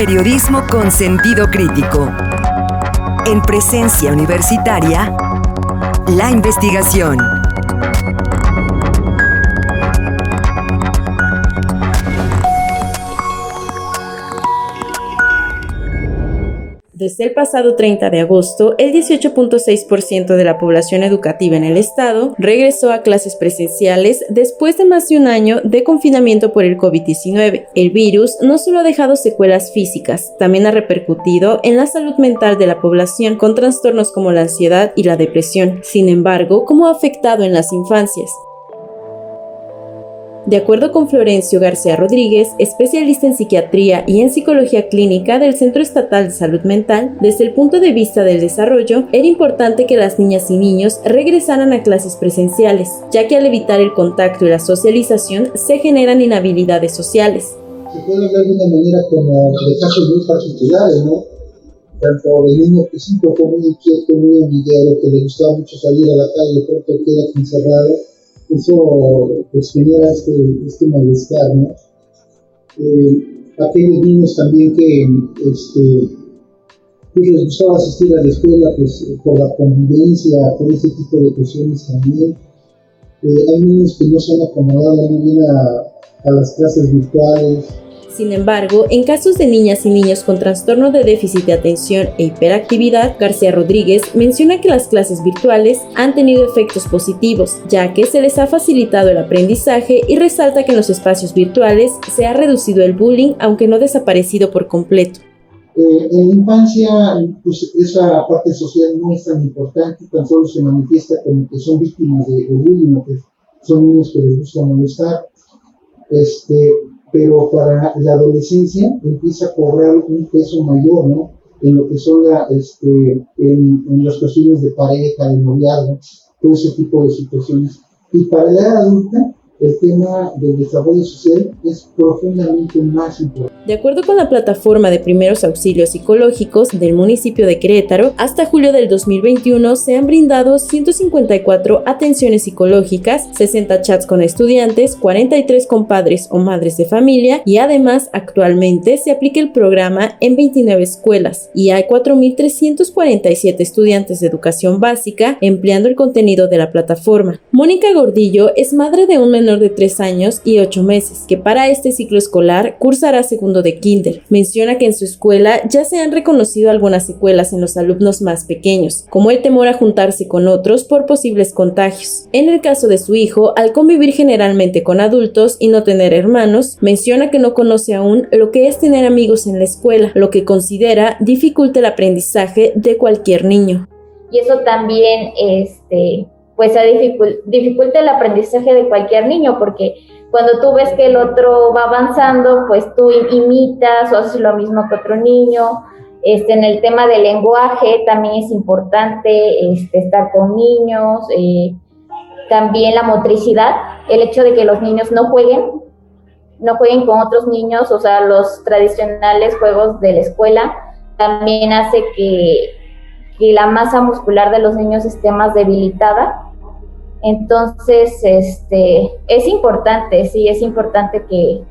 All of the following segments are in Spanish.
Periodismo con sentido crítico. En presencia universitaria, la investigación. Desde el pasado 30 de agosto, el 18.6% de la población educativa en el estado regresó a clases presenciales después de más de un año de confinamiento por el COVID-19. El virus no solo ha dejado secuelas físicas, también ha repercutido en la salud mental de la población con trastornos como la ansiedad y la depresión. Sin embargo, ¿cómo ha afectado en las infancias? De acuerdo con Florencio García Rodríguez, especialista en psiquiatría y en psicología clínica del Centro Estatal de Salud Mental, desde el punto de vista del desarrollo, era importante que las niñas y niños regresaran a clases presenciales, ya que al evitar el contacto y la socialización se generan inhabilidades sociales. Se puede ver de alguna manera como de casos muy particulares, ¿no? Tanto de niño que siempre fue muy inquieto, muy amiguero, que le gustaba mucho salir a la calle, pronto queda encerrado eso pues genera este, este malestar, ¿no? Eh, aquellos niños también que este, pues les gustaba asistir a la escuela pues por la convivencia, por ese tipo de cuestiones también. Eh, hay niños que no se han acomodado muy bien a, a las clases virtuales, sin embargo, en casos de niñas y niños con trastorno de déficit de atención e hiperactividad, García Rodríguez menciona que las clases virtuales han tenido efectos positivos, ya que se les ha facilitado el aprendizaje y resalta que en los espacios virtuales se ha reducido el bullying, aunque no desaparecido por completo. Eh, en infancia, pues esa parte social no es tan importante, tan solo se manifiesta como que son víctimas de, bullying, o que son niños que les gusta molestar. Este, pero para la adolescencia empieza a cobrar un peso mayor, ¿no? En lo que son la, este, en, en las cuestiones de pareja, de noviazgo, todo ese tipo de situaciones. Y para la edad adulta, el tema del desarrollo social es profundamente más importante. De acuerdo con la plataforma de primeros auxilios psicológicos del municipio de Querétaro, hasta julio del 2021 se han brindado 154 atenciones psicológicas, 60 chats con estudiantes, 43 con padres o madres de familia y además actualmente se aplica el programa en 29 escuelas y hay 4.347 estudiantes de educación básica empleando el contenido de la plataforma. Mónica Gordillo es madre de un menor de 3 años y 8 meses, que para este ciclo escolar cursará segundo de kinder. Menciona que en su escuela ya se han reconocido algunas secuelas en los alumnos más pequeños, como el temor a juntarse con otros por posibles contagios. En el caso de su hijo, al convivir generalmente con adultos y no tener hermanos, menciona que no conoce aún lo que es tener amigos en la escuela, lo que considera dificulta el aprendizaje de cualquier niño. Y eso también este, pues se dificulta el aprendizaje de cualquier niño, porque cuando tú ves que el otro va avanzando, pues tú imitas o haces lo mismo que otro niño. Este, en el tema del lenguaje también es importante este, estar con niños, eh, también la motricidad, el hecho de que los niños no jueguen, no jueguen con otros niños, o sea, los tradicionales juegos de la escuela, también hace que, que la masa muscular de los niños esté más debilitada entonces, este, es importante, sí, es importante que,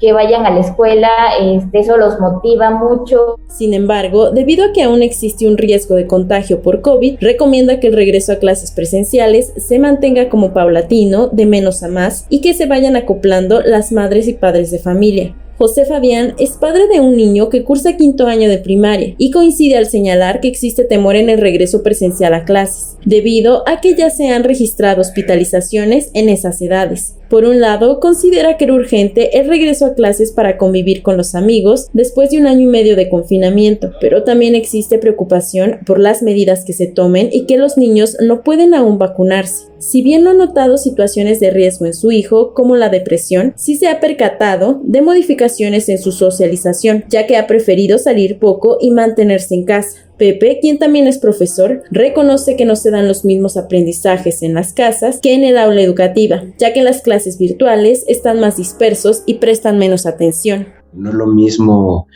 que vayan a la escuela, este, eso los motiva mucho. Sin embargo, debido a que aún existe un riesgo de contagio por COVID, recomienda que el regreso a clases presenciales se mantenga como paulatino, de menos a más, y que se vayan acoplando las madres y padres de familia. José Fabián es padre de un niño que cursa quinto año de primaria y coincide al señalar que existe temor en el regreso presencial a clases, debido a que ya se han registrado hospitalizaciones en esas edades. Por un lado, considera que era urgente el regreso a clases para convivir con los amigos después de un año y medio de confinamiento, pero también existe preocupación por las medidas que se tomen y que los niños no pueden aún vacunarse. Si bien no ha notado situaciones de riesgo en su hijo, como la depresión, sí se ha percatado de modificaciones en su socialización, ya que ha preferido salir poco y mantenerse en casa. Pepe, quien también es profesor, reconoce que no se dan los mismos aprendizajes en las casas que en el aula educativa, ya que las clases virtuales están más dispersos y prestan menos atención. No es lo mismo,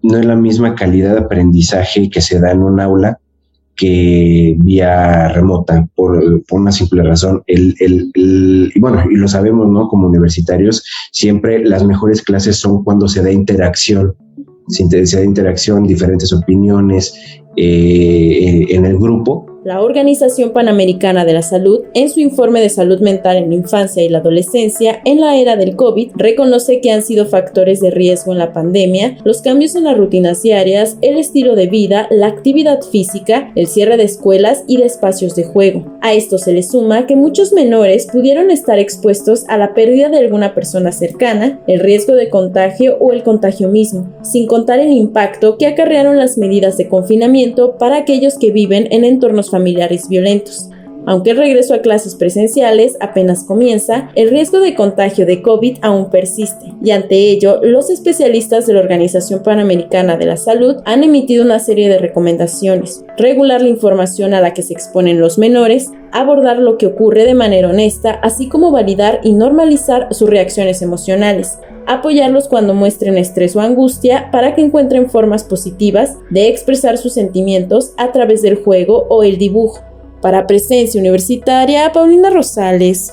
no es la misma calidad de aprendizaje que se da en un aula que vía remota, por, una simple razón. Bueno, y lo sabemos, ¿no? Como universitarios, siempre las mejores clases son cuando se da interacción se de interacción, diferentes opiniones eh, en el grupo la Organización Panamericana de la Salud, en su informe de salud mental en la infancia y la adolescencia en la era del COVID, reconoce que han sido factores de riesgo en la pandemia los cambios en las rutinas diarias, el estilo de vida, la actividad física, el cierre de escuelas y de espacios de juego. A esto se le suma que muchos menores pudieron estar expuestos a la pérdida de alguna persona cercana, el riesgo de contagio o el contagio mismo, sin contar el impacto que acarrearon las medidas de confinamiento para aquellos que viven en entornos familiares violentos. Aunque el regreso a clases presenciales apenas comienza, el riesgo de contagio de COVID aún persiste, y ante ello, los especialistas de la Organización Panamericana de la Salud han emitido una serie de recomendaciones, regular la información a la que se exponen los menores, abordar lo que ocurre de manera honesta, así como validar y normalizar sus reacciones emocionales, apoyarlos cuando muestren estrés o angustia para que encuentren formas positivas de expresar sus sentimientos a través del juego o el dibujo. Para Presencia Universitaria, Paulina Rosales.